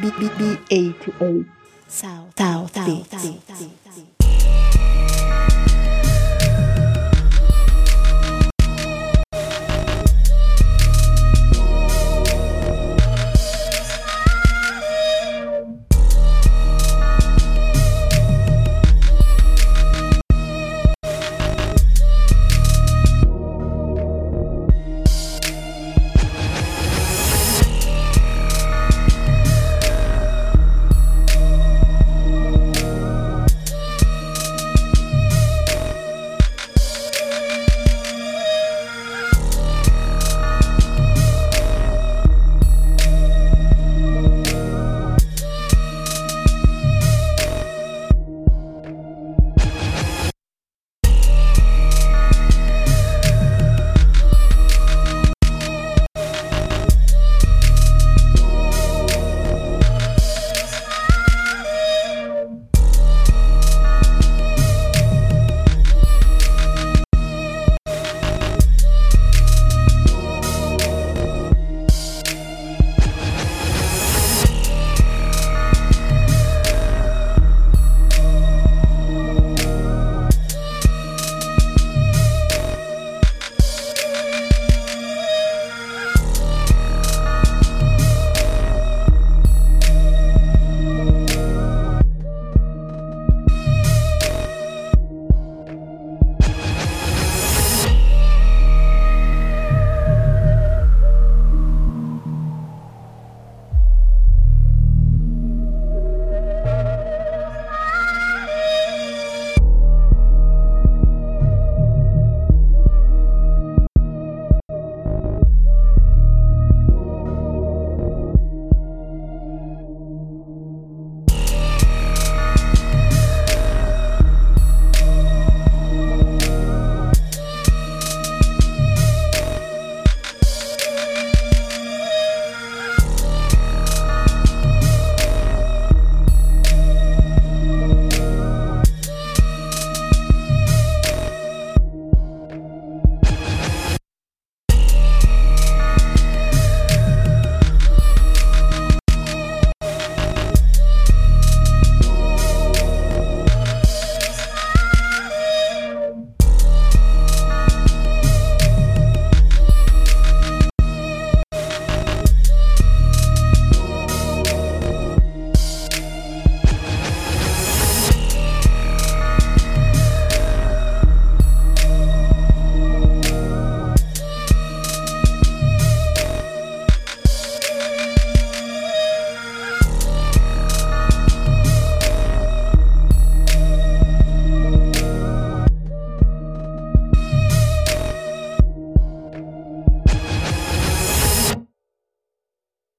B B B A to A South South South